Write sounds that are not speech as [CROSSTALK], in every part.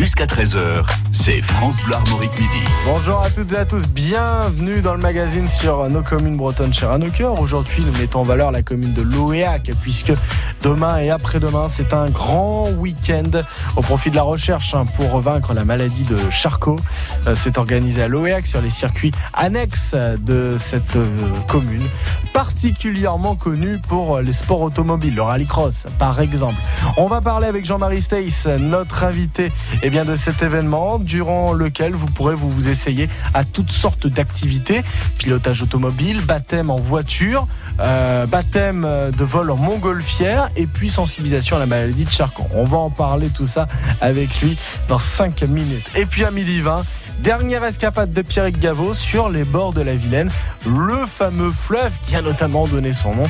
jusqu'à 13h. C'est France Bleu Armorique Midi. Bonjour à toutes et à tous, bienvenue dans le magazine sur nos communes bretonnes chères à nos cœurs. Aujourd'hui, nous mettons en valeur la commune de Loéac, puisque demain et après-demain, c'est un grand week-end au profit de la recherche hein, pour vaincre la maladie de Charcot. Euh, c'est organisé à Loéac sur les circuits annexes de cette euh, commune, particulièrement connue pour les sports automobiles, le rallycross par exemple. On va parler avec Jean-Marie Stace, notre invité eh bien, de cet événement, durant lequel vous pourrez vous, essayer à toutes sortes d'activités, pilotage automobile, baptême en voiture, euh, baptême de vol en montgolfière et puis sensibilisation à la maladie de Charcot. On va en parler tout ça avec lui dans 5 minutes. Et puis à midi 20, Dernière escapade de Pierrick Gaveau sur les bords de la Vilaine, le fameux fleuve qui a notamment donné son nom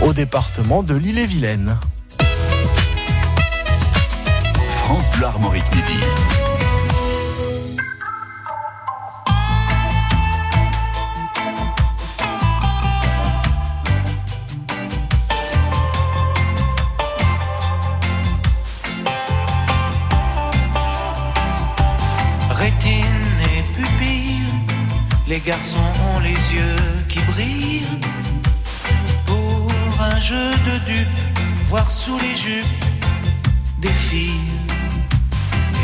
au département de l'île-et-Vilaine. Rétine et pupille, les garçons ont les yeux qui brillent. Pour un jeu de dupes, voir sous les jupes des filles.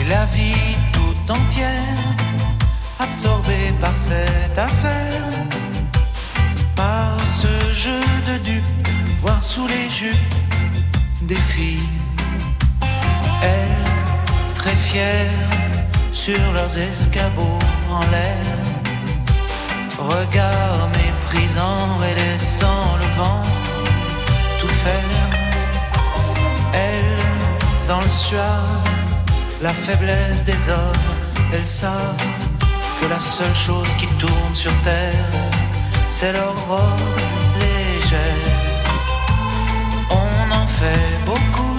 La vie tout entière, absorbée par cette affaire. Par ce jeu de dupes, voir sous les jupes des filles. Elle, très fière sur leurs escabeaux en l'air. Regard méprisant et laissant le vent tout faire. Elle, dans le suave, la faiblesse des hommes, elles savent que la seule chose qui tourne sur terre, c'est leur robe légère. On en fait beaucoup,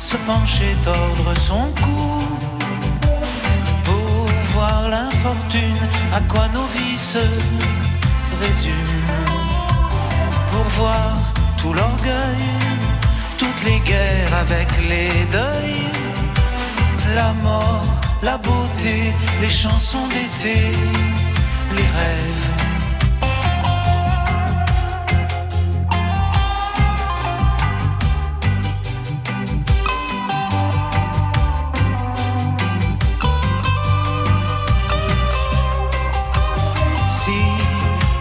se pencher, tordre son cou voir l'infortune, à quoi nos vies se résument. Pour voir tout l'orgueil, toutes les guerres avec les deuils, la mort, la beauté, les chansons d'été, les rêves.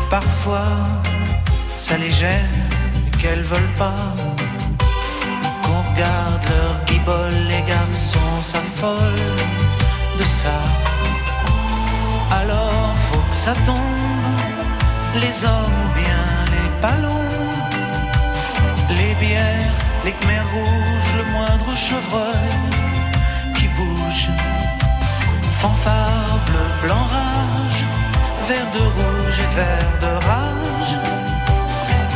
parfois ça les gêne qu'elles veulent pas qu'on regarde leur guibole, les garçons s'affolent de ça. Alors faut que ça tombe, les hommes ou bien les ballons, les bières, les khmers rouges, le moindre chevreuil qui bouge, fanfare bleu, blanc, rage. Vert de rouge et vert de rage.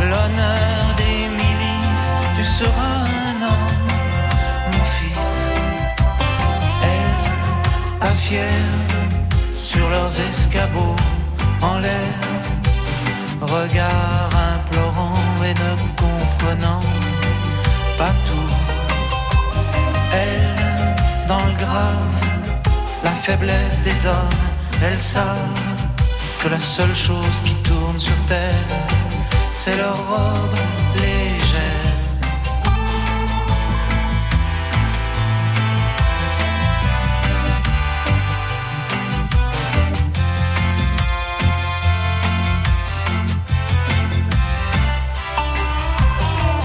L'honneur des milices, tu seras un homme, Sur leurs escabeaux en l'air, regard implorant et ne comprenant pas tout. Elle, dans le grave, la faiblesse des hommes, elles savent que la seule chose qui tourne sur terre, c'est leur robe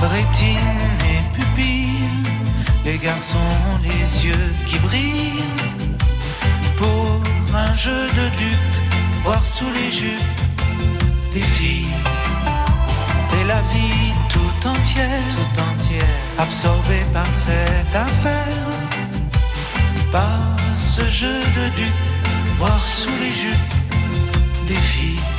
Rétine et pupille, les garçons ont les yeux qui brillent. Pour un jeu de dupes voir sous les jupes des filles. Et la vie tout entière, tout entière, absorbée par cette affaire, par ce jeu de dupes, voir sous les jupes des filles.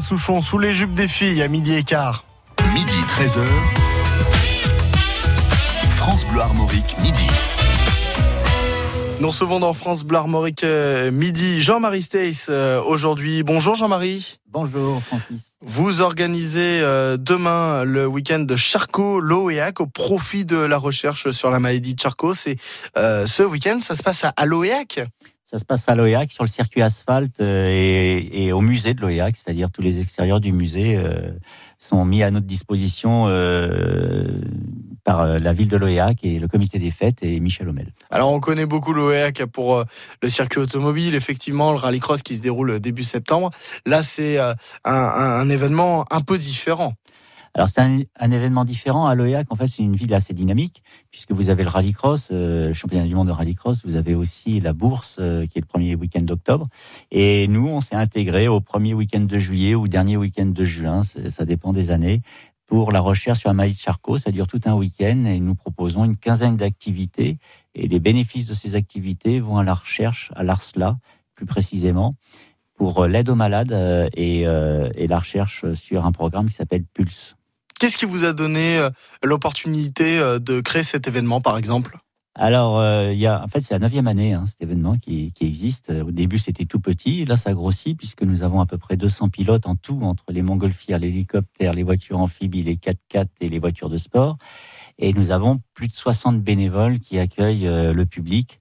Souchon, sous les jupes des filles, à midi et quart. Midi 13h. France Bleu Armorique, midi. Nous recevons dans France Bleu Armorique euh, midi Jean-Marie Stace euh, aujourd'hui. Bonjour Jean-Marie. Bonjour Francis. Vous organisez euh, demain le week-end de Charcot-Loéac au profit de la recherche sur la maladie de Charcot. C'est ce week-end, ça se passe à Loéac ça se passe à l'OEAC sur le circuit asphalte et, au musée de l'OEAC, c'est-à-dire tous les extérieurs du musée sont mis à notre disposition par euh, la ville de l'OEAC et le comité des fêtes et Michel Homel. Alors on connaît beaucoup l'OEAC pour euh, le circuit automobile, effectivement, le rallycross qui se déroule début septembre. Là, c'est euh, un, événement un peu différent. Alors c'est un, événement différent à l'OEAC. En fait, c'est une ville assez dynamique puisque vous avez le rallycross, le championnat du monde de rallycross. Vous avez aussi la bourse qui est le premier week-end d'octobre. Et nous, on s'est intégré au premier week-end de juillet ou dernier week-end de juin. Ça dépend des années pour la recherche sur la maladie de Charcot. Ça dure tout un week-end et nous proposons une quinzaine d'activités. Et les bénéfices de ces activités vont à la recherche, à l'ARSLA plus précisément, pour l'aide aux malades euh, euh, et, la recherche sur un programme qui s'appelle Pulse. Qu'est-ce qui vous a donné euh, l'opportunité de créer cet événement, par exemple? Alors, euh, il y a, en fait, c'est la neuvième année, hein, cet événement qui, existe. Au début, c'était tout petit. Là, ça grossit puisque nous avons à peu près 200 pilotes en tout entre les montgolfières, l'hélicoptère, les voitures amphibies, les 4x4 et les voitures de sport. Et nous avons plus de 60 bénévoles qui accueillent euh, le public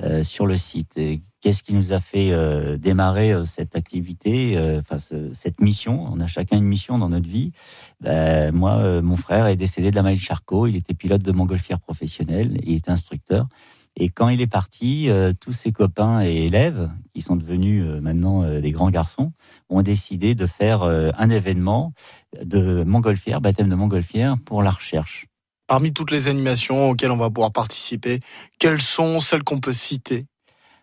euh, sur le site. Qu'est-ce qui nous a fait euh, démarrer euh, cette activité, euh, enfin cette mission? On a chacun une mission dans notre vie. Ben, moi, mon frère est décédé de la maladie de Charcot. Il était pilote de montgolfière professionnel. Il était instructeur. Et quand il est parti, tous ses copains et élèves, qui sont devenus maintenant des grands garçons, ont décidé de faire un événement de montgolfière, baptême de montgolfière, pour la recherche. Parmi toutes les animations auxquelles on va pouvoir participer, quelles sont celles qu'on peut citer?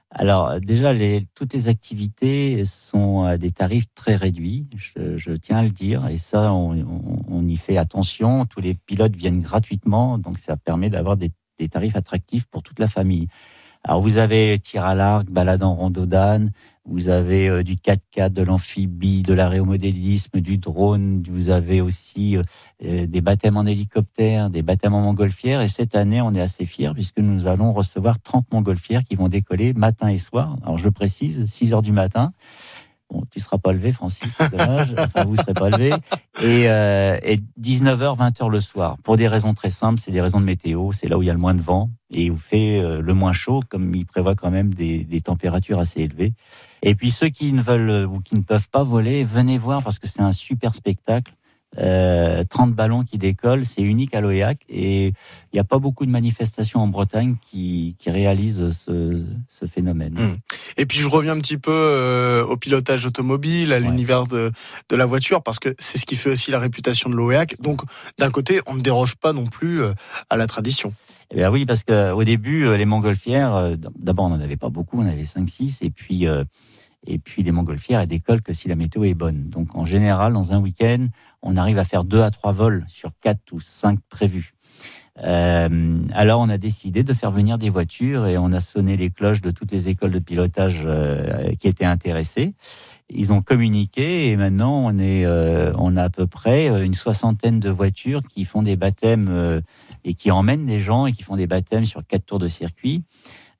Alors déjà, toutes les activités sont à des tarifs très réduits, je, tiens à le dire, et ça, on, y fait attention. Tous les pilotes viennent gratuitement, donc ça permet d'avoir des, des tarifs attractifs pour toute la famille. Alors vous avez tir à l'arc, balade en randonnée, vous avez euh, du 4x4, de l'amphibie, de l'aéromodélisme, du drone, vous avez aussi euh, euh, des baptêmes en hélicoptère, des baptêmes en montgolfière. Et cette année, on est assez fiers puisque nous allons recevoir 30 montgolfières qui vont décoller matin et soir. Alors je précise, 6 heures du matin. Bon, tu seras pas levé, Francis, dommage. Enfin, vous serez pas levé. Et, et 19h, 20h le soir. Pour des raisons très simples, c'est des raisons de météo. C'est là où il y a le moins de vent et il fait le moins chaud, comme il prévoit quand même des, des températures assez élevées. Et puis ceux qui ne veulent euh, ou qui ne peuvent pas voler, venez voir parce que c'est un super spectacle. Euh, 30 ballons qui décollent, c'est unique à l'OEAC et il n'y a pas beaucoup de manifestations en Bretagne qui, qui réalisent ce, ce phénomène. Mmh. Et puis je reviens un petit peu euh, au pilotage automobile, à l'univers de, de, la voiture, parce que c'est ce qui fait aussi la réputation de l'OEAC. Donc d'un côté, on ne déroge pas non plus euh, à la tradition. Eh bien oui, parce qu'au début, les montgolfières, d'abord on n'en avait pas beaucoup, on avait 5-6, et puis et puis les montgolfières, elles décollent que si la météo est bonne. Donc en général, dans un week-end, on arrive à faire deux à trois vols sur quatre ou cinq prévus. Euh, alors on a décidé de faire venir des voitures et on a sonné les cloches de toutes les écoles de pilotage euh, qui étaient intéressées. Ils ont communiqué et maintenant on est, euh, on a à peu près une soixantaine de voitures qui font des baptêmes et qui emmènent des gens et qui font des baptêmes sur quatre tours de circuit.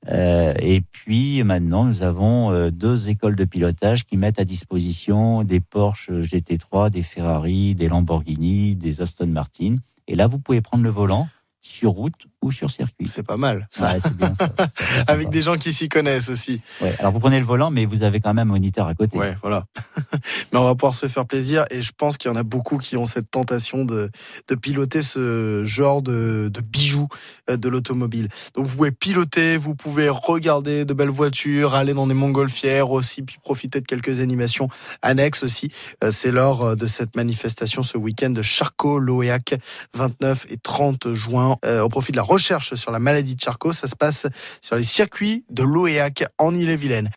Euh, et puis maintenant, nous avons euh, deux écoles de pilotage qui mettent à disposition des Porsche GT3, des Ferrari, des Lamborghini, des Aston Martin. Et là, vous pouvez prendre le volant sur route ou sur circuit. C'est pas mal. Ça. bien ça. [LAUGHS] Avec des gens qui s'y connaissent aussi. Ouais, alors vous prenez le volant, mais vous avez quand même un moniteur à côté. Ouais, voilà. [LAUGHS] mais on va pouvoir se faire plaisir et je pense qu'il y en a beaucoup qui ont cette tentation de, de piloter ce genre de, de bijoux euh, de l'automobile. Donc vous pouvez piloter, vous pouvez regarder de belles voitures, aller dans des montgolfières aussi, puis profiter de quelques animations annexes aussi. Euh, c'est lors euh, de cette manifestation ce week-end de Charcot-Loéac, 29 et 30 juin, au profit de la recherche sur la maladie de Charcot. Ça se passe sur les circuits de l'OEAC en Ille-et-Vilaine.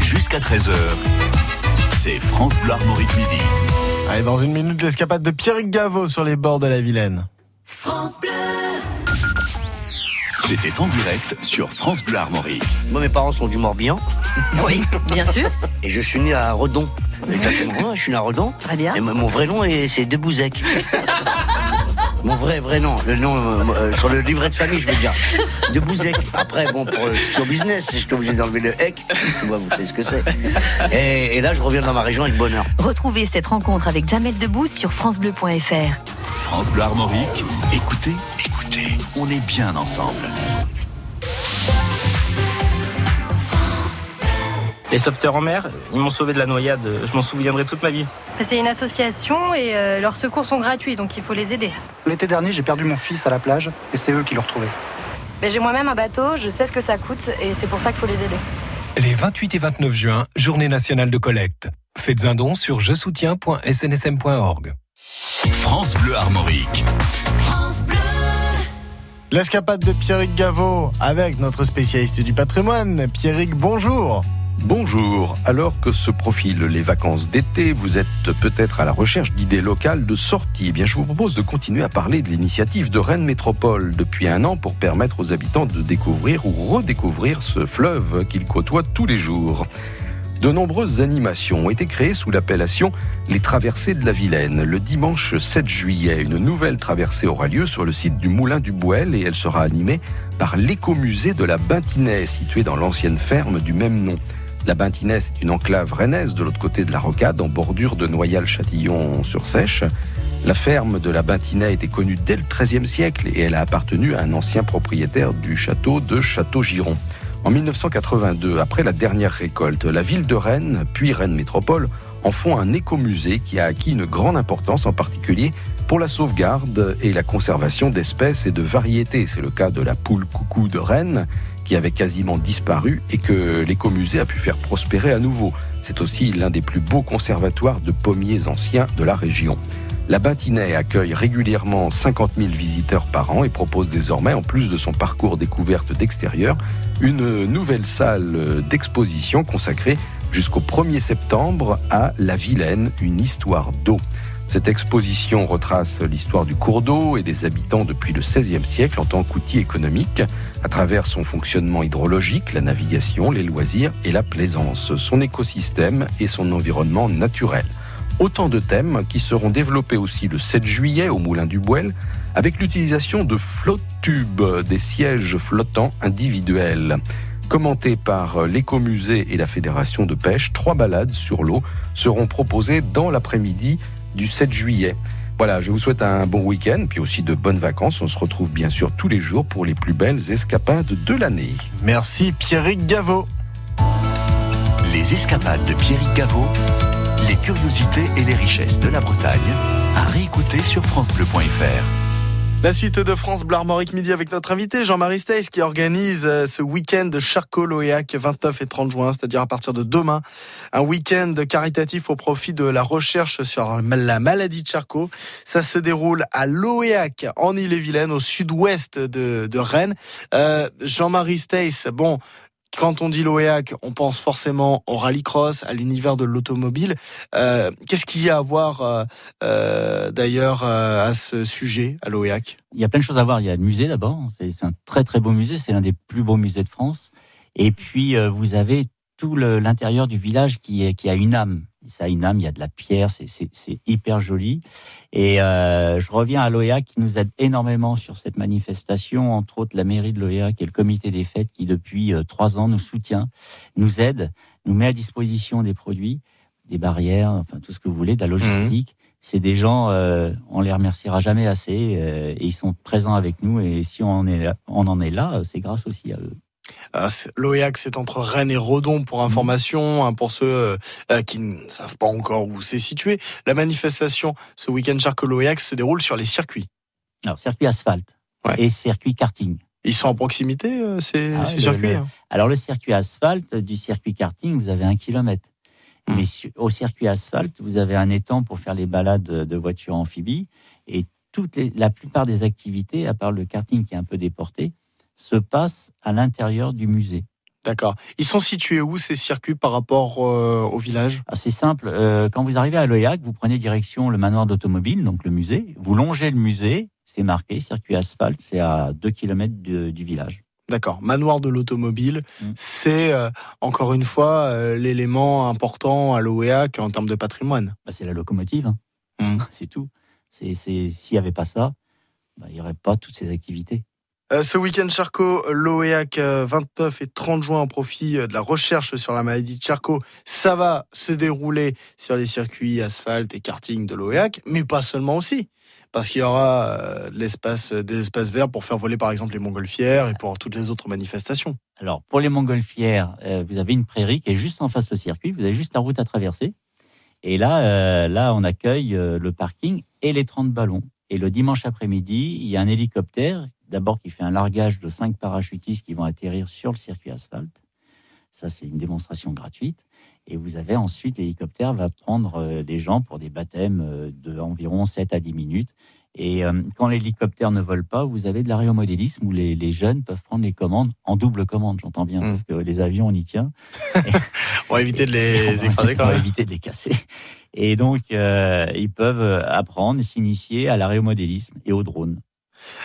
Jusqu'à 13h, c'est France Bleu Armorique Midi. Allez, dans une minute, l'escapade de Pierrick Gaveau sur les bords de la Vilaine. France Bleu C'était en direct sur France Bleu Armorique. Moi, mes parents sont du Morbihan [LAUGHS] Oui, bien sûr. et je suis né à Redon. [LAUGHS] Exactement, je suis né à Redon. Très bien. Et mon mon vrai nom, est- c'est Debouzek. [LAUGHS] Mon vrai, vrai nom. Le nom euh, euh, sur le livret de famille, je veux dire. Debouzek. Après, bon, pour le show business, je suis obligé d'enlever le hec. Tu vois, vous savez ce que c'est. Et, et là, je reviens dans ma région avec bonheur. Retrouvez cette rencontre avec Jamel Debbouze sur FranceBleu.fr. France Bleu Armorique. Écoutez, écoutez, on est bien ensemble. Les sauveteurs en mer, ils m'ont sauvé de la noyade. Je m'en souviendrai toute ma vie. C'est une association et euh, leurs secours sont gratuits, donc il faut les aider. L'été dernier, j'ai perdu mon fils à la plage et c'est eux qui l'ont retrouvé. Mais j'ai moi-même un bateau, je sais ce que ça coûte et c'est pour ça qu'il faut les aider. Les 28 et 29 juin, journée nationale de collecte. Faites un don sur je soutiens.snsm.org. France Bleu Armorique. L'escapade de Pierrick Gaveau avec notre spécialiste du patrimoine. Pierrick, bonjour. Bonjour. Alors que se profilent les vacances d'été, vous êtes peut-être à la recherche d'idées locales de sortie. Eh bien, je vous propose de continuer à parler de l'initiative de Rennes Métropole depuis un an pour permettre aux habitants de découvrir ou redécouvrir ce fleuve qu'ils côtoient tous les jours. De nombreuses animations ont été créées sous l'appellation Les Traversées de la Vilaine. Le dimanche 7 juillet, une nouvelle traversée aura lieu sur le site du Moulin du Bouel et elle sera animée par l'écomusée de la Bintinais, situé dans l'ancienne ferme du même nom. La Bintinais, c'est une enclave rennaise de l'autre côté de la rocade, en bordure de Noyal-Châtillon-sur-Sèche. La ferme de la Bintinais était connue dès le XIIIe siècle et elle a appartenu à un ancien propriétaire du château de Château-Giron. En 1982, après la dernière récolte, la ville de Rennes, puis Rennes Métropole, en font un écomusée qui a acquis une grande importance, en particulier pour la sauvegarde et la conservation d'espèces et de variétés. C'est le cas de la poule coucou de Rennes, qui avait quasiment disparu et que l'écomusée a pu faire prospérer à nouveau. C'est aussi l'un des plus beaux conservatoires de pommiers anciens de la région. La Bintinais accueille régulièrement 50 000 visiteurs par an et propose désormais, en plus de son parcours découverte d'extérieur, une nouvelle salle d'exposition consacrée jusqu'au 1er septembre à La Vilaine, une histoire d'eau. Cette exposition retrace l'histoire du cours d'eau et des habitants depuis le XVIe siècle en tant qu'outil économique, à travers son fonctionnement hydrologique, la navigation, les loisirs et la plaisance, son écosystème et son environnement naturel. Autant de thèmes qui seront développés aussi le 7 juillet au Moulin du Bouel avec l'utilisation de flotte-tubes, des sièges flottants individuels. Commentés par l'écomusée et la fédération de pêche, trois balades sur l'eau seront proposées dans l'après-midi du 7 juillet. Voilà, je vous souhaite un bon week-end, puis aussi de bonnes vacances. On se retrouve bien sûr tous les jours pour les plus belles escapades de l'année. Merci Pierrick Gaveau. Les escapades de Pierrick Gaveau, les curiosités et les richesses de la Bretagne, à réécouter sur FranceBleu.fr. La suite de France Bleu Armorique Midi avec notre invité Jean-Marie Stace qui organise euh, ce week-end de Charcot-Loéac 29 et 30 juin, c'est-à-dire à partir de demain. Un week-end caritatif au profit de la recherche sur la maladie de Charcot. Ça se déroule à Loéac en Ille-et-Vilaine, au sud-ouest de, de Rennes. Euh, Jean-Marie Stace, bon, quand on dit l'OEAC, on pense forcément au rallycross, à l'univers de l'automobile. Euh, Qu'est-ce qu'il y a à voir euh, euh, d'ailleurs à ce sujet, à l'OEAC Il y a plein de choses à voir. Il y a le musée d'abord. C'est un très très beau musée. C'est l'un des plus beaux musées de France. Et puis vous avez tout l'intérieur du village qui a une âme. Ça a une âme. Il y a de la pierre. C'est- hyper joli. Et euh, je reviens à l'OEAC qui nous aide énormément sur cette manifestation. Entre autres, la mairie de l'OEAC et le comité des fêtes qui depuis euh, trois ans nous soutient, nous aide, nous met à disposition des produits, des barrières, enfin tout ce que vous voulez, de la logistique c'est des gens, euh, on les remerciera jamais assez, euh, et ils sont présents avec nous. Et si on est là, on en est là, c'est grâce aussi à eux. Euh, L'OEAC, c'est entre Rennes et Redon pour information, hein, pour ceux euh, euh, qui ne savent pas encore où c'est situé. La manifestation ce week-end Charcot l'OEAC se déroule sur les circuits. Alors circuit asphalte et circuit karting. Ils sont en proximité, ces, Ah ces ouais, circuits le- hein Alors le circuit asphalte du circuit karting, vous avez un kilomètre. Hmm. Mais au circuit asphalte, vous avez un étang pour faire les balades de de voitures amphibies. Et toutes les, la plupart des activités, à part le karting qui est un peu déporté, se passent à l'intérieur du musée. D'accord. Ils sont situés où ces circuits par rapport euh, au village? Ah, C'est simple. euh, quand vous arrivez à l'OEAC, vous prenez direction le manoir d'automobile, donc le musée. Vous longez le musée C'est marqué, circuit asphalte, c'est à 2 km du village. D'accord. Manoir de l'automobile, Mm. c'est euh, encore une fois euh, l'élément important à l'OEAC en termes de patrimoine. Bah, c'est la locomotive, hein. Mm. [LAUGHS] c'est tout. S'il n'y avait pas ça, bah, il n'y aurait pas toutes ces activités. Euh, ce week-end Charcot, l'OEAC euh, 29 et 30 juin en profit euh, de la recherche sur la maladie de Charcot. Ça va se dérouler sur les circuits asphalte et karting de l'OEAC, mais pas seulement aussi. Parce qu'il y aura euh, des espaces verts pour faire voler par exemple les montgolfières et pour toutes les autres manifestations. Alors, pour les montgolfières, euh, vous avez une prairie qui est juste en face au circuit. Vous avez juste la route à traverser. Et là, euh, là, on accueille euh, le parking et les 30 ballons. Et le dimanche après-midi, il y a un hélicoptère, d'abord qui fait un largage de 5 parachutistes qui vont atterrir sur le circuit asphalte. Ça, c'est une démonstration gratuite. Et vous avez ensuite, l'hélicoptère va prendre euh, des gens pour des baptêmes euh, de environ 7 à 10 minutes. Et euh, quand l'hélicoptère ne vole pas, vous avez de l'aéromodélisme où les, les jeunes peuvent prendre les commandes en double commande, j'entends bien, Mm. parce que les avions, on y tient. [LAUGHS] On va éviter de les [LAUGHS] écraser quand on va même. éviter de les casser. Et donc, euh, ils peuvent apprendre, s'initier à l'aéromodélisme et au drone.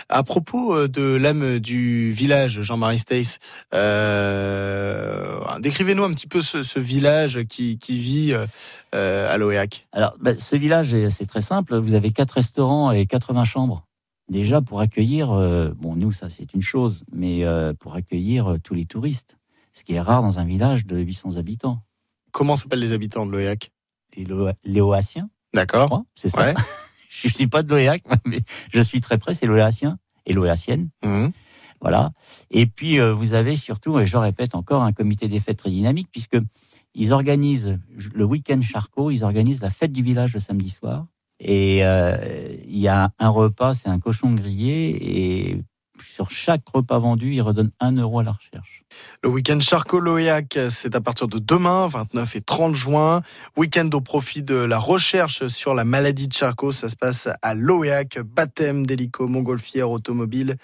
À propos euh, de l'âme du village, Jean-Marie Stace, euh, décrivez-nous un petit peu ce, ce village qui, qui vit euh, à l'OEAC. Alors, ben, ce village, est- c'est très simple. Vous avez quatre restaurants et 80 chambres. Déjà, pour accueillir, euh, bon, nous, ça, c'est une chose, mais pour accueillir tous les touristes, ce qui est rare dans un village de 800 habitants. Comment s'appellent les habitants de l'OEAC Les Lo- D'accord. c'est ça. Ouais. [LAUGHS] [LAUGHS] je suis pas de l'OEAC, [LAUGHS] mais je suis très près, c'est l'Oéatien et l'Oéatienne. Mhm. Voilà. Et puis, euh, vous avez surtout, et je répète encore, un comité des fêtes très dynamique, puisque ils organisent le week-end Charcot, ils organisent la fête du village le samedi soir. Et euh, il y a un repas, c'est un cochon grillé, et sur chaque repas vendu, ils redonnent un euro à la recherche. Le week-end Charcot-Loéac, c'est à partir de demain, 29 et 30 juin. Week-end au profit de la recherche sur la maladie de Charcot. Ça se passe à l'OEAC, baptême d'hélico, montgolfière, automobile,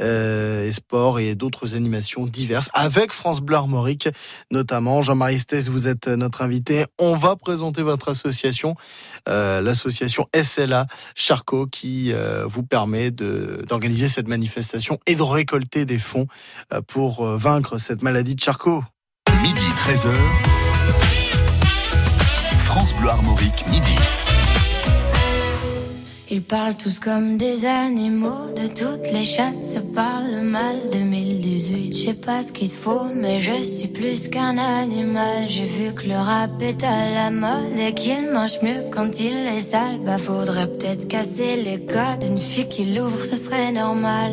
euh, et sport et d'autres animations diverses avec France Bleu Armorique notamment. Jean-Marie Stess, vous êtes notre invité. On va présenter votre association, euh, l'association SLA Charcot, qui euh, vous permet d'organiser cette manifestation et de récolter des fonds euh, pour euh, vaincre cette maladie de Charcot. Midi 13h. France Bleu Armorique, midi. Ils parlent tous comme des animaux, de toutes les chattes, ça parle mal. 2018, je sais pas ce qu'il te faut, mais je suis plus qu'un animal. J'ai vu que le rap est à la mode et qu'il mange mieux quand il est sale. Bah faudrait peut-être casser les codes, une fille qui l'ouvre, ce serait normal.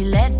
t'es pas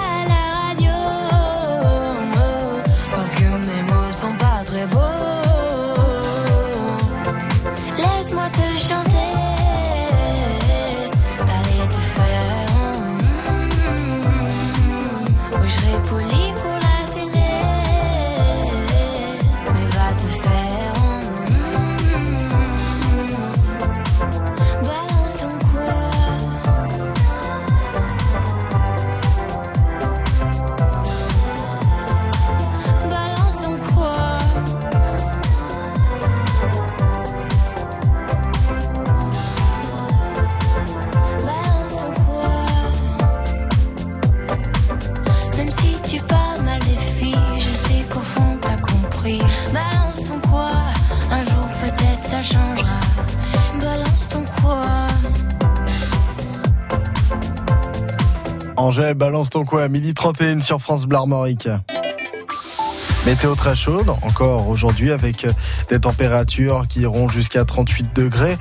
balance ton quoi Midi 31 sur France Bleu Armorique. Météo très chaude encore aujourd'hui avec des températures qui iront jusqu'à 38 degrés.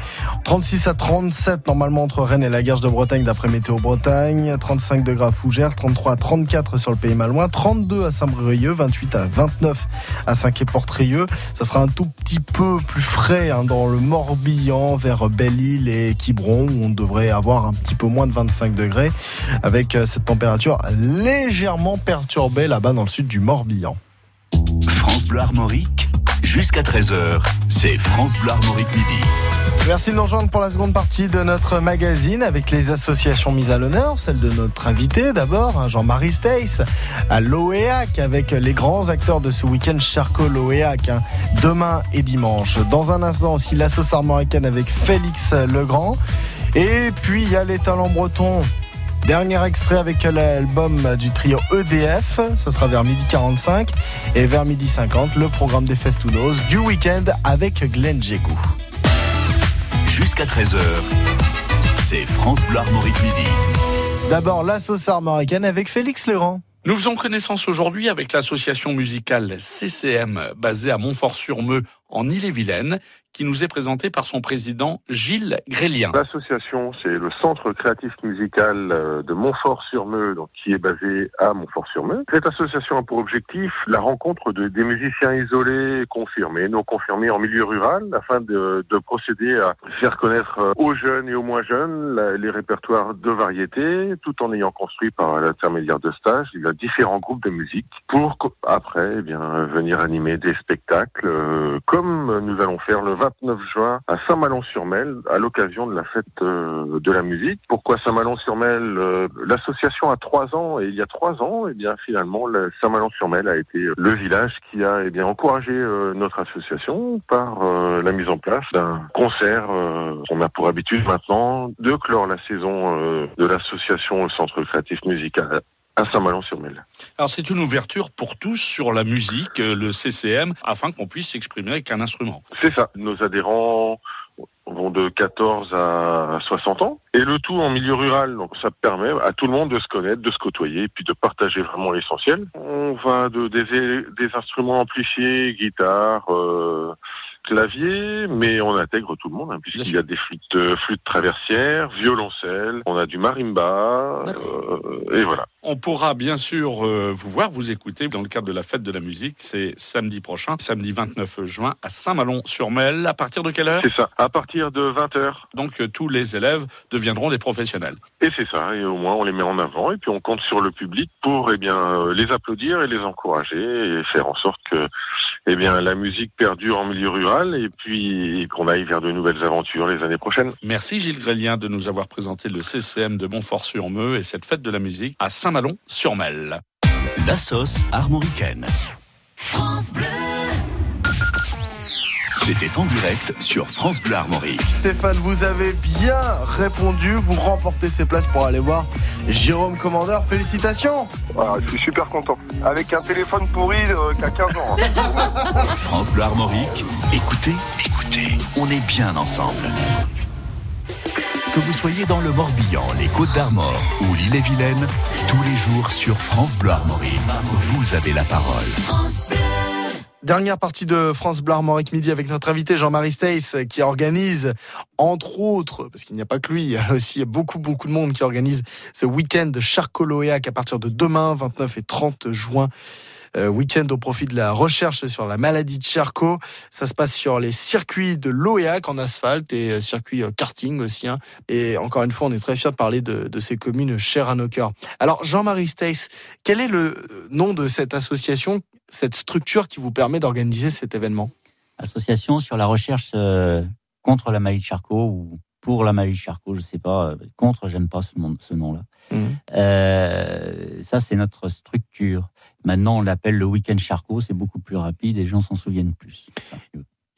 36 à 37 normalement entre Rennes et la Garge de Bretagne d'après Météo Bretagne. 35 degrés à Fougères, 33 à 34 sur le Pays Malouin, 32 à Saint-Brieuc, 28 à 29 à Saint-Quay-Portrieux. Ça sera un tout petit peu plus frais hein, dans le Morbihan vers Belle-Île et Quiberon où on devrait avoir un petit peu moins de 25 degrés avec euh, cette température légèrement perturbée là-bas dans le sud du Morbihan. France Bleu Armorique, jusqu'à 13h, c'est France Bleu Armorique midi. Merci de nous rejoindre pour la seconde partie de notre magazine avec les associations mises à l'honneur, celle de notre invité d'abord, hein, Jean-Marie Stace, à l'OEAC avec les grands acteurs de ce week-end, Charcot l'OEAC, hein, demain et dimanche. Dans un instant aussi la sauce armoricaine avec Félix Legrand. Et puis il y a les talents bretons Dernier extrait avec l'album du trio EDF, ce sera vers midi 45 et vers midi 50 le programme des Festunos du week-end avec Glenn Jégou. Jusqu'à 13h, c'est France Bleu Armorique midi. D'abord la sauce armoricaine avec Félix Laurent. Nous faisons connaissance aujourd'hui avec l'association musicale CCM basée à Montfort-sur-Meux en Ille-et-Vilaine qui nous est présenté par son président Gilles Grélien. L'association, c'est le Centre créatif musical euh, de Montfort-sur-Meux, qui est basé à Montfort-sur-Meux. Cette association a pour objectif la rencontre de, des musiciens isolés, confirmés, non confirmés en milieu rural, afin de, de procéder à faire connaître euh, aux jeunes et aux moins jeunes les répertoires de variété, tout en ayant construit par l'intermédiaire de stages différents groupes de musique pour après eh bien venir animer des spectacles euh, comme nous allons faire le 29 juin à Saint-Malon-sur-Mel à l'occasion de la fête euh, de la musique. Pourquoi Saint-Malon-sur-Mel euh, L'association a trois ans et il y a trois ans, et eh bien finalement Saint-Malon-sur-Mel a été le village qui a eh bien encouragé euh, notre association par la mise en place d'un concert. On a pour habitude maintenant de clore la saison de l'association Centre créatif musical à Saint-Malon-sur-Mel. Alors c'est une ouverture pour tous sur la musique, le CCM, afin qu'on puisse s'exprimer avec un instrument. C'est ça. Nos adhérents vont de 14 à 60 ans et le tout en milieu rural donc ça permet à tout le monde de se connaître de se côtoyer et puis de partager vraiment l'essentiel on va de des, des instruments amplifiés guitare euh, clavier, mais on intègre tout le monde, hein, puisqu'il y a des flûtes, euh, flûtes traversières, violoncelles, on a du marimba, euh, et voilà. On pourra bien sûr euh, vous voir, vous écouter dans le cadre de la fête de la musique. C'est samedi prochain, samedi 29 juin, à Saint-Malon-sur-Mel. À partir de quelle heure? C'est ça, à partir de 20h. Donc tous les élèves deviendront des professionnels. Et c'est ça, et au moins on les met en avant, et puis on compte sur le public pour eh bien, les applaudir et les encourager, et faire en sorte que eh bien, la musique perdure en milieu rural et puis qu'on aille vers de nouvelles aventures les années prochaines. Merci Gilles Grélien de nous avoir présenté le CCM de Montfort-sur-Meux et cette fête de la musique à Saint-Malon-sur-Mel. La sauce armoricaine. France Bleu. C'était en direct sur France Bleu Armorique. Stéphane, vous avez bien répondu. Vous remportez ces places pour aller voir Jérôme Commandeur. Félicitations. je suis super content. Avec un téléphone pourri euh, qui a 15 ans. Hein. [LAUGHS] France Bleu Armorique. Écoutez, écoutez, on est bien ensemble. Que vous soyez dans le Morbihan, les Côtes d'Armor ou l'île-et-Vilaine, tous les jours sur France Bleu Armorique, vous avez la parole. Dernière partie de France Bleu Armorique Midi avec notre invité Jean-Marie Stace qui organise, entre autres, parce qu'il n'y a pas que lui, [LAUGHS] il y a aussi beaucoup, beaucoup de monde qui organise ce week-end de Charcoloéac à partir de demain, 29 et 30 juin. Euh, week-end au profit de la recherche sur la maladie de Charcot. Ça se passe sur les circuits de l'OEAC en asphalte et euh, circuit euh, karting aussi. Hein. Et encore une fois, on est très fiers de parler de, de ces communes chères à nos cœurs. Alors, Jean-Marie Stace, quel est le nom de cette association cette structure qui vous permet d'organiser cet événement? Association sur la recherche contre la maladie de Charcot ou pour la de Charcot, je ne sais pas. Euh, contre, j'aime pas ce, ce nom-là. Mmh. Euh, ça, c'est notre structure. Maintenant, on l'appelle le week-end Charcot. C'est beaucoup plus rapide et les gens s'en souviennent plus.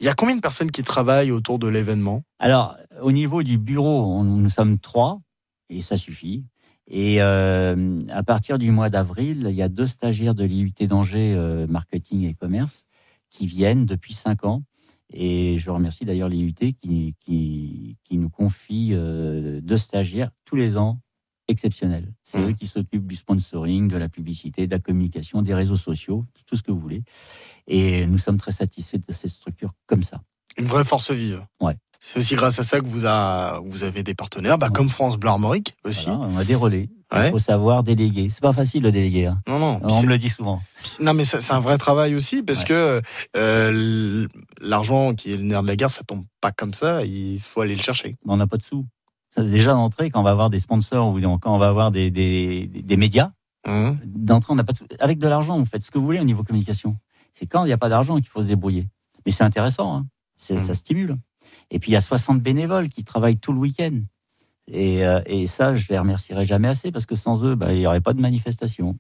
Il y a combien de personnes qui travaillent autour de l'événement? Alors, au niveau du bureau, nous sommes trois et ça suffit. Et euh, à partir du mois d'avril, il y a deux stagiaires de l'IUT d'Angers, euh, marketing et commerce, qui viennent depuis cinq ans. Et je remercie d'ailleurs l'IUT qui, qui, qui, nous confie euh, deux stagiaires tous les ans exceptionnels. C'est eux qui s'occupent du sponsoring, de la publicité, de la communication, des réseaux sociaux, tout ce que vous voulez. Et nous sommes très satisfaits de cette structure comme ça. Une vraie force vive. Ouais. C'est aussi grâce à ça que vous, a, vous avez des partenaires, bah, comme France Armorique aussi. Voilà, on a des relais. Ouais. Il faut savoir déléguer. C'est pas facile de déléguer. hein. Non, non. On me le dit souvent. Non, mais c'est un vrai travail aussi parce que euh, l'argent qui est le nerf de la guerre, ça tombe pas comme ça. Il faut aller le chercher. On n'a pas de sous. Ça, déjà d'entrée, quand on va avoir des sponsors ou quand on va avoir des, des, des médias, d'entrée, on n'a pas de sous. Avec de l'argent, vous faites ce que vous voulez au niveau communication. C'est quand il n'y a pas d'argent qu'il faut se débrouiller. Mais c'est intéressant, hein. C'est- ça stimule. Et puis il y a 60 bénévoles qui travaillent tout le week-end. Et, euh, et ça, je les remercierai jamais assez parce que sans eux, bah, il n'y aurait pas de manifestation.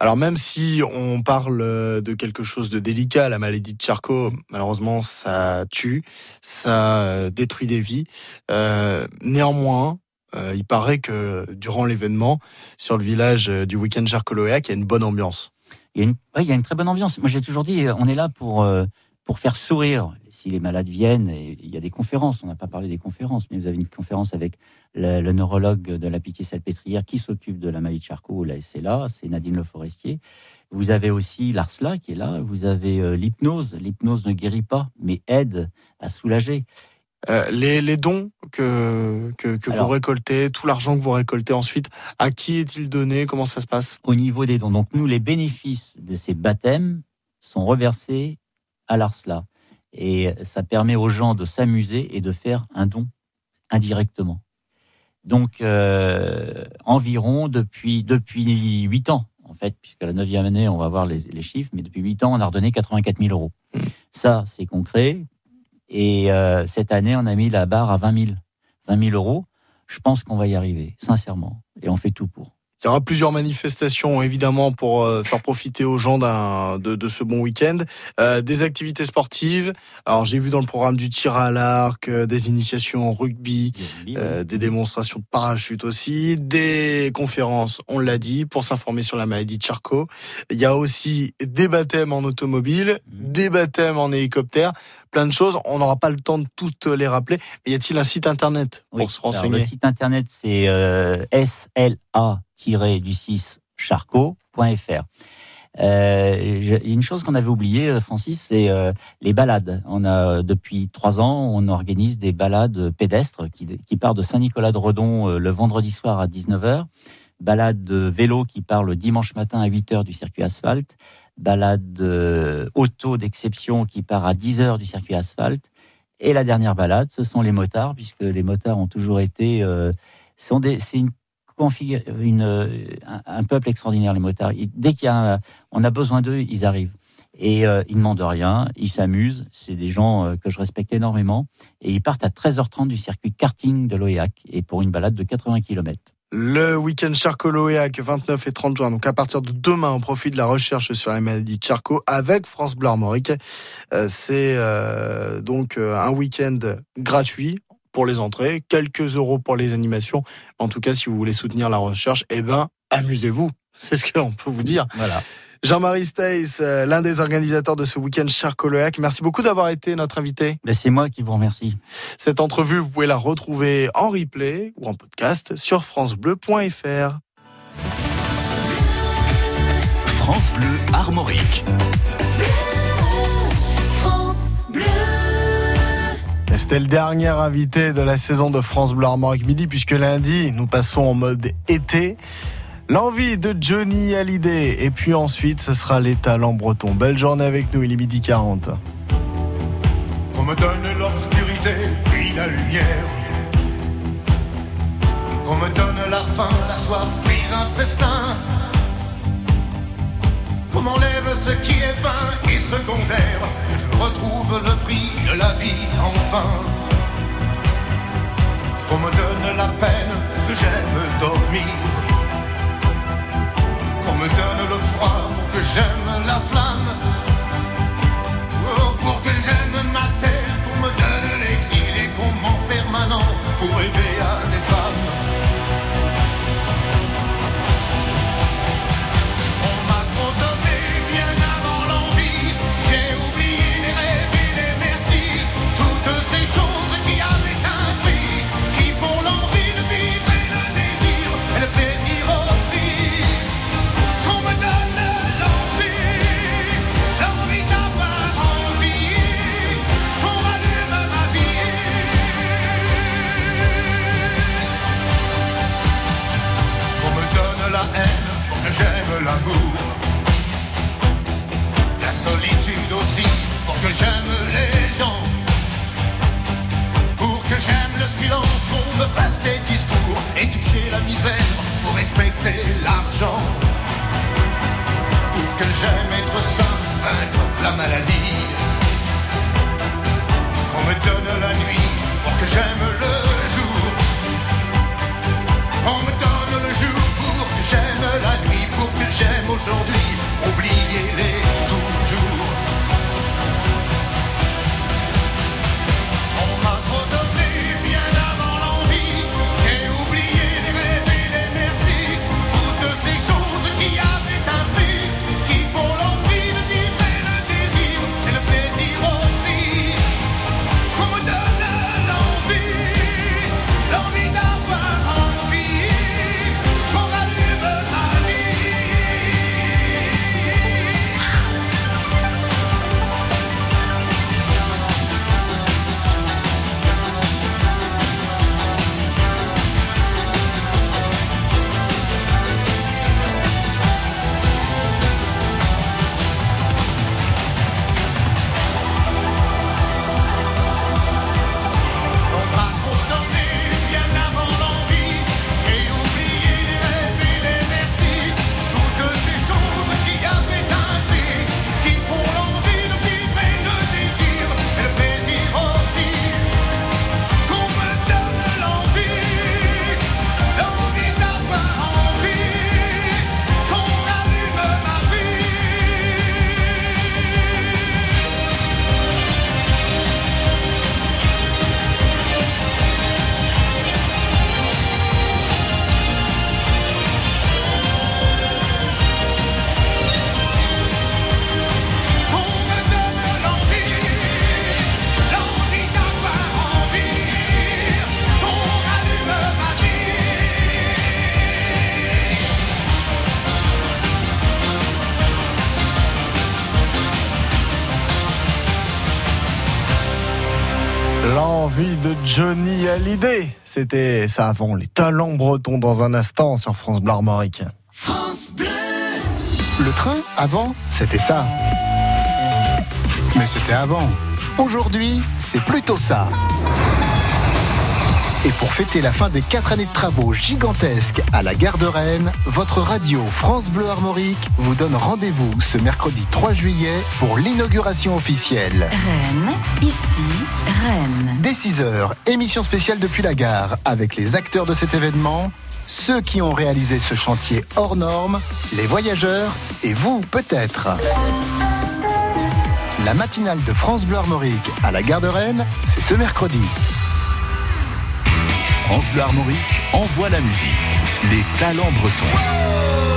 Alors même si on parle euh, de quelque chose de délicat, la maladie de Charcot, malheureusement, ça tue, ça euh, détruit des vies. Euh, néanmoins, euh, il paraît que durant l'événement, sur le village du week-end Charcoloéac, il y a une bonne ambiance. Il y, a une, ouais, il y a une très bonne ambiance. Moi, j'ai toujours dit, on est là pour, euh, pour faire sourire. Si les malades viennent, et il y a des conférences. On n'a pas parlé des conférences, mais vous avez une conférence avec le, le neurologue de la Pitié-Salpêtrière qui s'occupe de la maladie de Charcot, la SLA, c'est Nadine Le Forestier. Vous avez aussi l'ARSLA qui est là. Vous avez euh, l'hypnose. L'hypnose ne guérit pas, mais aide à soulager. Euh, les, les dons que, que, que Alors- vous récoltez, tout l'argent que vous récoltez ensuite, à qui est-il donné? Comment ça se passe? Au niveau des dons. Donc, nous, les bénéfices de ces baptêmes sont reversés à l'ARSLA. Et ça permet aux gens de s'amuser et de faire un don indirectement. Donc, euh, environ depuis, depuis 8 ans, en fait, puisque la 9e année, on va voir les, chiffres, mais depuis 8 ans, on a redonné 84 000 euros. Ça, c'est concret. Et euh, cette année, on a mis la barre à 20 000, 20 000 euros. Je pense qu'on va y arriver, sincèrement. Et on fait tout pour. Il y aura plusieurs manifestations, évidemment, pour euh, faire profiter aux gens de, de ce bon week-end. Euh, des activités sportives. Alors, j'ai vu dans le programme du tir à l'arc, euh, des initiations au rugby, euh, des démonstrations de parachute aussi, des conférences, on l'a dit, pour s'informer sur la maladie de Charcot. Il y a aussi des baptêmes en automobile, des baptêmes en hélicoptère, plein de choses. On n'aura pas le temps de toutes les rappeler. Mais y a-t-il un site internet pour Oui, se alors, renseigner? le site internet, c'est euh, sla-du6 charcot.fr. Euh, une chose qu'on avait oubliée, euh, Francis, c'est euh, les balades. On a depuis trois ans, on organise des balades pédestres qui, partent de Saint-Nicolas-de-Redon euh, le vendredi soir à 19h, balade de vélo qui part le dimanche matin à 8h du circuit asphalte, balade euh, auto d'exception qui part à 10h du circuit asphalte, et la dernière balade, ce sont les motards, puisque les motards ont toujours été, euh, c'est config- une, euh, un, peuple extraordinaire, les motards. Dès qu'il y a, a besoin d'eux, ils arrivent. Et euh, ils ne demandent rien, ils s'amusent. C'est des gens euh, que je respecte énormément. Et ils partent à 13h30 du circuit karting de l'OEAC et pour une balade de 80 km. Le week-end Charcot-Loéac, 29 et 30 juin. Donc à partir de demain, on profite de la recherche sur la maladie de Charcot avec France Bleu C'est donc un week-end gratuit pour les entrées, quelques euros pour les animations. En tout cas, si vous voulez soutenir la recherche, eh ben, amusez-vous. [LAUGHS] C'est ce qu'on peut vous dire. Voilà. Jean-Marie Stace, euh, l'un des organisateurs de ce week-end Charcot-Loéac. Merci beaucoup d'avoir été notre invité. Ben, c'est moi qui vous remercie. Cette entrevue, vous pouvez la retrouver en replay ou en podcast sur francebleu.fr. France Bleu Armorique. C'était le dernier invité de la saison de France Bleu Armorique Midi, puisque lundi, nous passons en mode été. L'envie de Johnny Hallyday. Et puis ensuite, ce sera les talents bretons. Belle journée avec nous, il est midi 40. On me donne l'obscurité, puis la lumière. Qu'on me donne la faim, la soif, puis un festin. Qu'on m'enlève ce qui est vain et secondaire. Je retrouve le prix de la vie, enfin. Qu'on me donne la peine, que j'aime dormir. Qu'on me donne le froid pour que j'aime la flamme. Oh, pour que j'aime ma terre, qu'on me donne l'exil et qu'on m'enferme an pour rêver C'était ça avant les talents bretons dans un instant sur France Bleu Armorique. France Bleu. Le train, avant, c'était ça. Mais c'était avant. Aujourd'hui, c'est plutôt ça. Et pour fêter la fin des 4 années de travaux gigantesques à la gare de Rennes, votre radio France Bleu Armorique vous donne rendez-vous ce mercredi 3 juillet pour l'inauguration officielle. Rennes, ici, Rennes. Dès 6h, émission spéciale depuis la gare avec les acteurs de cet événement, ceux qui ont réalisé ce chantier hors norme, les voyageurs et vous peut-être. La matinale de France Bleu Armorique à la gare de Rennes, c'est ce mercredi. France Bleu Armorique envoie la musique. Les talents bretons.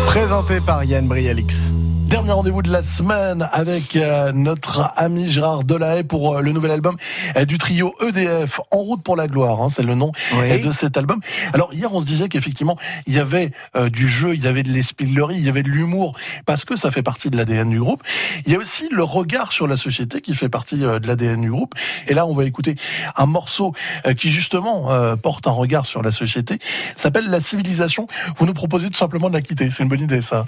Présenté par Yann Brialix. Dernier rendez-vous de la semaine avec euh, notre ami Gérard Delahaye pour euh, le nouvel album euh, du trio EDF, En route pour la gloire, hein, c'est le nom Oui. de cet album. Alors hier on se disait qu'effectivement il y avait euh, du jeu, il y avait de l'espièglerie, il y avait de l'humour, parce que ça fait partie de l'ADN du groupe. Il y a aussi le regard sur la société qui fait partie euh, de l'ADN du groupe. Et là on va écouter un morceau euh, qui justement porte un regard sur la société, s'appelle La civilisation. Vous nous proposez tout simplement de la quitter, c'est une bonne idée ça.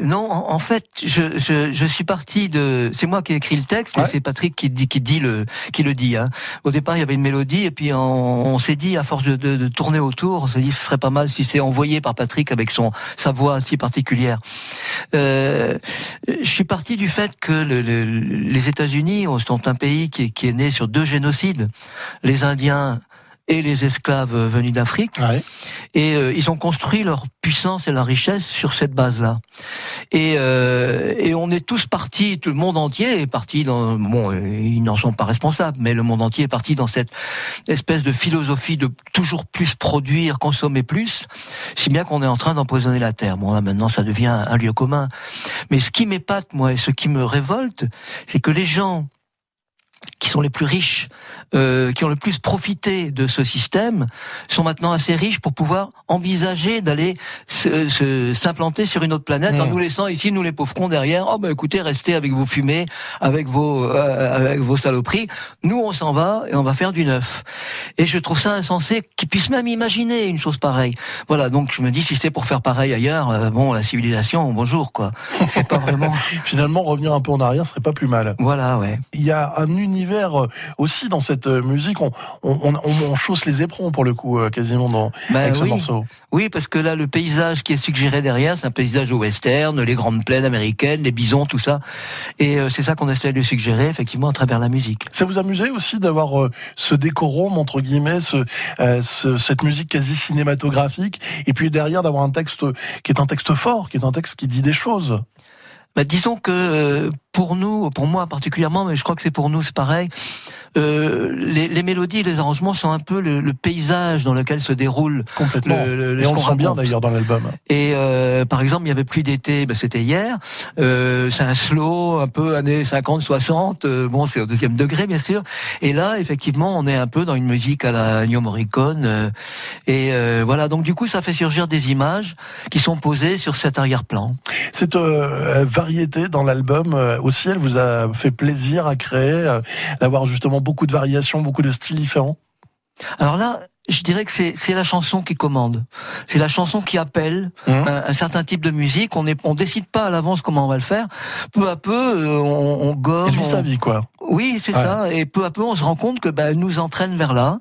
Non, en en fait, je, je, je suis parti de. C'est moi qui ai écrit le texte et c'est Patrick qui dit qui dit le qui le dit. Hein. Au départ, il y avait une mélodie et puis on, on s'est dit à force de, de, de tourner autour, on s'est dit ce serait pas mal si c'est envoyé par Patrick avec son sa voix si particulière. Euh, je suis parti du fait que le- le- les États-Unis sont un pays qui qui est né sur deux génocides, les Indiens et les esclaves venus d'Afrique. Et euh, ils ont construit leur puissance et leur richesse sur cette base-là. Et, euh, et on est tous partis, tout le monde entier est parti dans. Bon, euh, ils n'en sont pas responsables, mais le monde entier est parti dans cette espèce de philosophie de toujours plus produire, consommer plus, si bien qu'on est en train d'empoisonner la terre. Bon, là maintenant, ça devient un lieu commun. Mais ce qui m'épate, moi, et ce qui me révolte, c'est que les gens qui sont les plus riches, euh, qui ont le plus profité de ce système, sont maintenant assez riches pour pouvoir envisager d'aller s'implanter sur une autre planète en Mmh. nous laissant ici, nous les pauvres cons derrière. Oh ben écoutez, restez avec vos fumées, avec vos euh, avec vos saloperies. Nous on s'en va et on va faire du neuf. Et je trouve ça insensé qu'ils puissent même imaginer une chose pareille. Voilà, donc je me dis si c'est pour faire pareil ailleurs, euh, bon la civilisation, bonjour quoi. C'est pas vraiment. [LAUGHS] Finalement, revenir un peu en arrière serait pas plus mal. Voilà, ouais. Il y a un univers euh, aussi dans cette euh, musique. On, on, on, on chausse les éperons pour le coup, euh, quasiment dans Ben avec ce oui. morceau. Oui, parce que là, le paysage qui est suggéré derrière, c'est un paysage au western, les grandes plaines américaines, les bisons, tout ça. Et c'est ça qu'on essaie de suggérer, effectivement, à travers la musique. Ça vous amusait aussi d'avoir euh, ce décorum entre guillemets, ce, euh, ce- cette musique quasi cinématographique, et puis derrière d'avoir un texte qui est un texte fort, qui est un texte qui dit des choses? Bah, disons que euh, pour nous, pour moi particulièrement, mais je crois que c'est pour nous, c'est pareil. Euh, les, les mélodies, et les arrangements sont un peu le, le paysage dans lequel se déroule Complètement. le, le- et on le sent bien d'ailleurs dans l'album. Et euh, par exemple, il y avait plus d'été, ben, c'était hier. Euh, c'est un slow, un peu années 50, 60. euh, bon, c'est au deuxième degré, bien sûr. Et là, effectivement, on est un peu dans une musique à la Ennio Morricone. euh, et euh, voilà, donc du coup, ça fait surgir des images qui sont posées sur cet arrière-plan. Cette euh, variété dans l'album euh, aussi, elle vous a fait plaisir à créer, euh, d'avoir justement beaucoup de variations, beaucoup de styles différents. Alors là, je dirais que c'est la chanson qui commande. C'est la chanson qui appelle un, un certain type de musique. On est, on décide pas à l'avance comment on va le faire. Peu à peu, euh, on, on gomme. Elle vit on- sa vie, quoi. Oui, c'est Ouais. ça. Et peu à peu, on se rend compte que bah, elle nous entraîne vers là.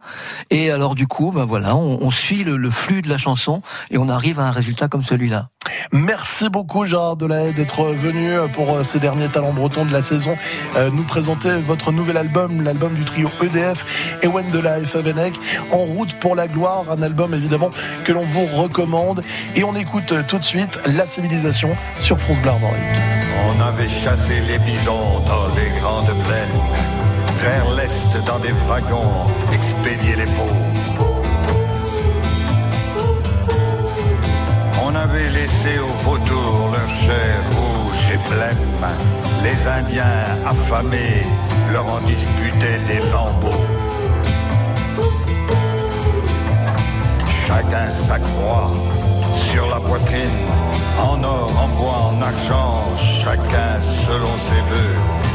Et alors du coup, ben voilà, on, on suit le, le flux de la chanson et on arrive à un résultat comme celui-là. Merci beaucoup Gérard Delahaye d'être venu pour euh, ces derniers talents bretons de la saison euh, nous présenter votre nouvel album, l'album du trio EDF et Wen Delahaye Favenec, En route pour la gloire, un album évidemment que l'on vous recommande et on écoute euh, tout de suite La civilisation sur France Bleu Armorique. On avait chassé les bisons dans les grandes plaines, vers l'est dans des wagons, expédié les pauvres. On avait laissé aux vautours leur chair rouge et blême, les Indiens affamés leur en disputaient des lambeaux. Chacun sa croix sur la poitrine, en or, en bois, en argent, chacun selon ses vœux.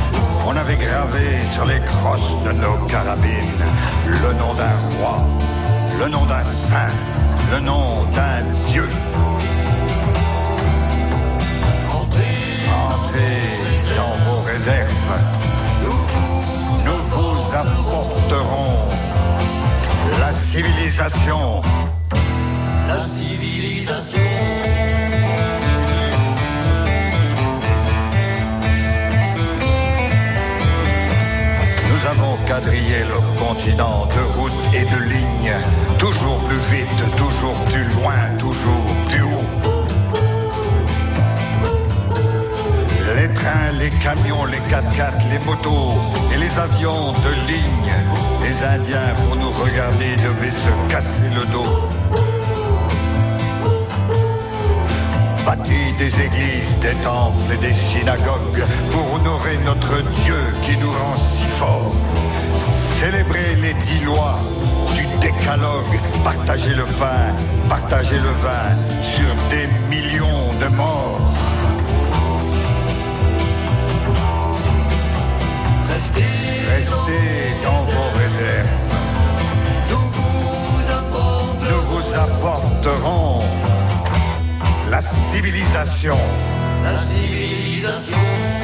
On avait gravé sur les crosses de nos carabines le nom d'un roi, le nom d'un saint, le nom d'un dieu. Entrez dans vos réserves. Nous vous apporterons la civilisation. De routes et de lignes, toujours plus vite, toujours plus loin, toujours plus haut. Les trains, les camions, les 4x4, les motos et les avions de ligne, les Indiens pour nous regarder devaient se casser le dos. Bâti des églises, des temples et des synagogues pour honorer notre Dieu qui nous rend si forts. Célébrer les dix lois du décalogue, partager le pain, partager le vin sur des millions de morts. Restez dans vos réserves. Nous vous apporterons la civilisation. La civilisation.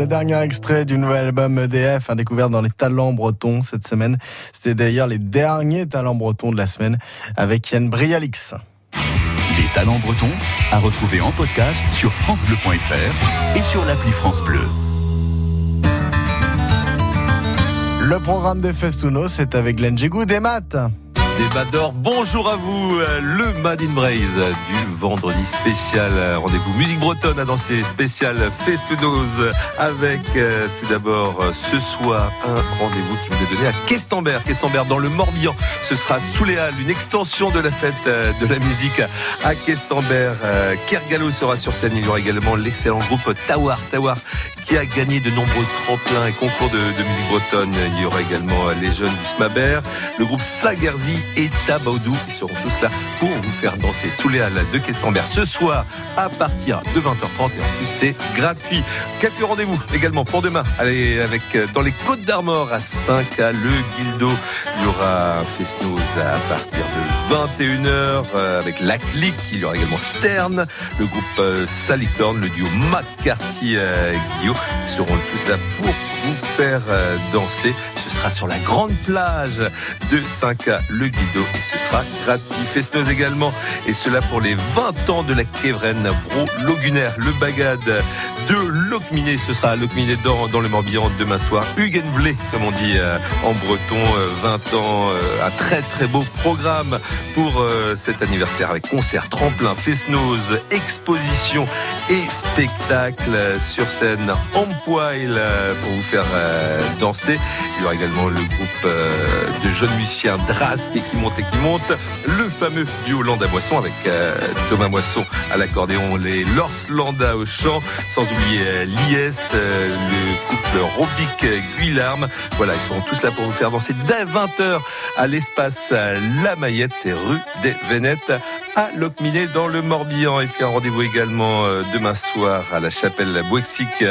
Le dernier extrait du nouvel album EDF, un découvert dans les talents bretons cette semaine. C'était d'ailleurs les derniers talents bretons de la semaine avec Yann Brialix. Les talents bretons à retrouver en podcast sur francebleu.fr et sur l'appli France Bleu. Le programme des Festunos, c'est avec Glenn Jégou des maths. Bonjour à vous. Euh, Le Mad in Braise du vendredi spécial. Euh, Rendez-vous musique bretonne à danser spécial Festunos avec euh, tout d'abord ce soir un rendez-vous qui vous est donné à Questembert. Questembert dans le Morbihan. Ce sera sous les Halles, une extension de la fête de la musique à Questembert. Kergalo sera sur scène. Il y aura également l'excellent groupe Tawar. Tawar qui a gagné de nombreux tremplins et concours de, musique bretonne. Il y aura également les jeunes du Smaber, le groupe Sagarzi et Tabaudou qui seront tous là pour vous faire danser sous les halles de Questembert ce soir à partir de 20h30 et en plus c'est gratuit. Quelques rendez-vous également pour demain. Allez avec euh, dans les Côtes d'Armor à 5 à Le Guildo. Il y aura un Fesnos à partir de 21h euh, avec La Clique. Il y aura également Stern, le groupe euh, Salicorne, le duo McCarthy Guillaume qui seront tous là pour vous faire danser. Ce sera sur la grande plage de 5A Le Guido et ce sera gratuit. Fesnos également et cela pour les 20 ans de la Kévren Bro Logunaire, le bagade de Locminé. Ce sera Locminé dans, dans le Morbihan demain soir. Hugues Vlé, comme on dit euh, en breton, 20 ans, un très très beau programme pour cet anniversaire avec concert, tremplin, fest-noz, exposition et spectacle sur scène en poil pour vous faire danser. Également le groupe de jeunes musiciens Drask qui monte et qui monte. Le fameux duo Landa Moisson avec Thomas Moisson à l'accordéon, les Lors Landa au chant, sans oublier l'IS, le couple Robic Guillarme. Voilà, ils seront tous là pour vous faire danser dès 20h à l'espace La Mayette, c'est rue des Vénettes à Locminé dans le Morbihan. Et puis un rendez-vous également demain soir à la chapelle Bouexic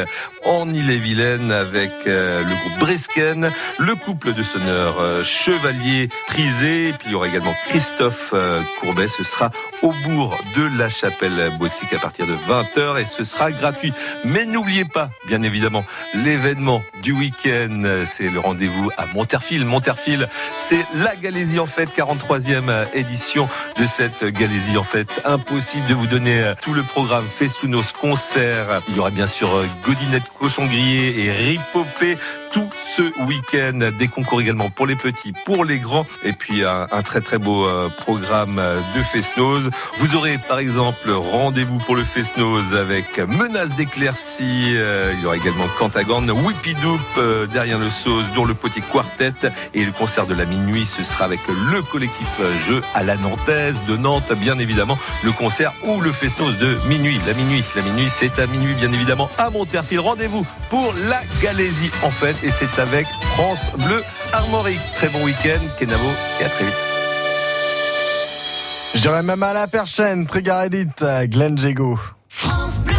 en Ille-et-Vilaine avec le groupe Bresken, le couple de sonneurs Chevalier Prisé. Et puis il y aura également Christophe Courbet. Ce sera au bourg de la chapelle Bouexic à partir de 20h et ce sera gratuit. Mais n'oubliez pas, bien évidemment, l'événement du week-end. C'est le rendez-vous à Monterfil. Monterfil, c'est la Galésie en fait, 43e édition de cette Galésie en fait. Impossible de vous donner tout le programme Festounos concert. Il y aura bien sûr Godinette Cochon Grillé et Ripopé tout ce week-end. Des concours également pour les petits, pour les grands. Et puis un, un très très beau programme de Festnose. Vous aurez par exemple rendez-vous pour le Festnose avec Menace d'éclaircie. il y aura également Cantagan, Whippy-Doop derrière le sauce, dont le Potier Quartet. Et le concert de la minuit, ce sera avec le collectif Jeu à la Nantaise de Nantes, bien évidemment. Le concert ou le Festnose de minuit. La minuit, la minuit, c'est à minuit, bien évidemment, à Monterfil. Rendez-vous pour la Galésie en fait et c'est avec France Bleu Armorique. Très bon week-end, Kenavo, et à très vite. Je dirais même à la perchaîne, Trigaredit, Glenn Jego. France Bleu.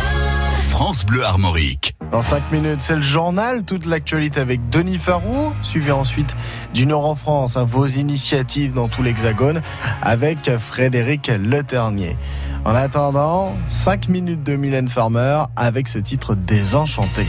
France Bleu Armorique. Dans 5 minutes, c'est le journal, toute l'actualité avec Denis Farou, suivi ensuite du Nord en France, hein, vos initiatives dans tout l'Hexagone, avec Frédéric Leternier. En attendant, 5 minutes de Mylène Farmer avec ce titre Désenchanté.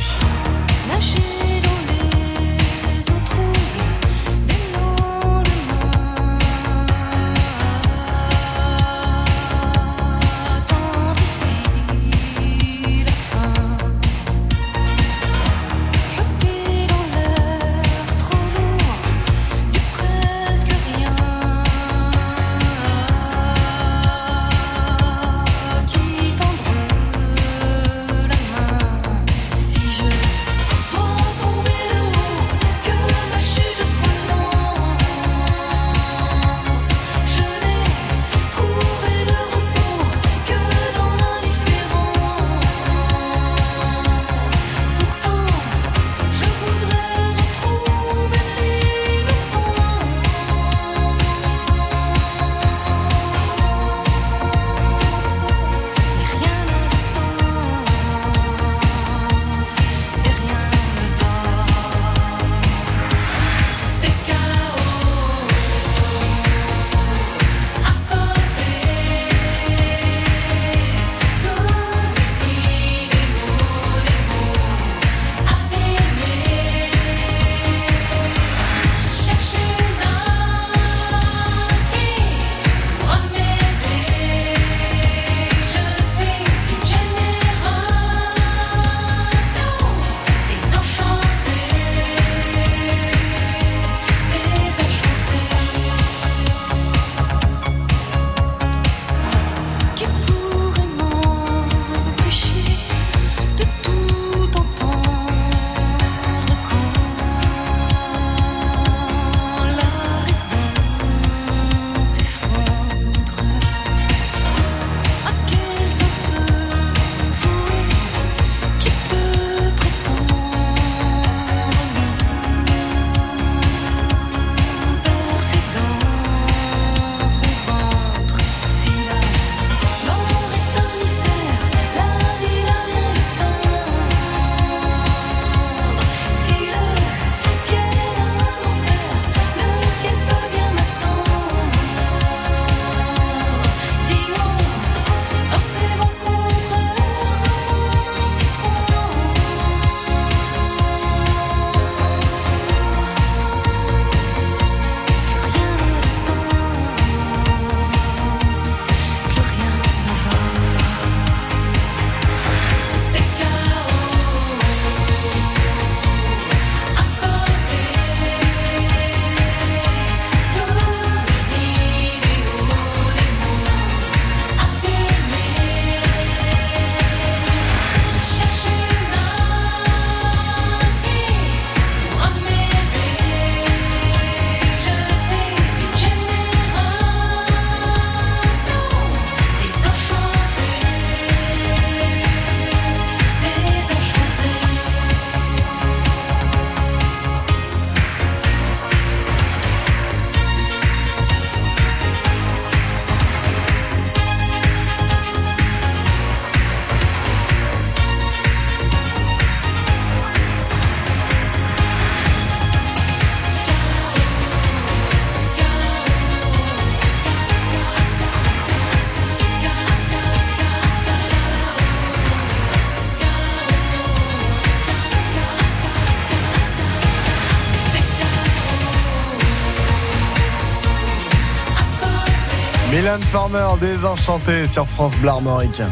Mylène Farmer, désenchanté sur France Bleu Armorique.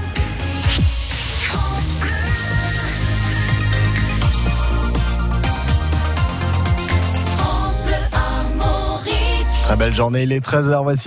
Très belle journée, il est 13h, voici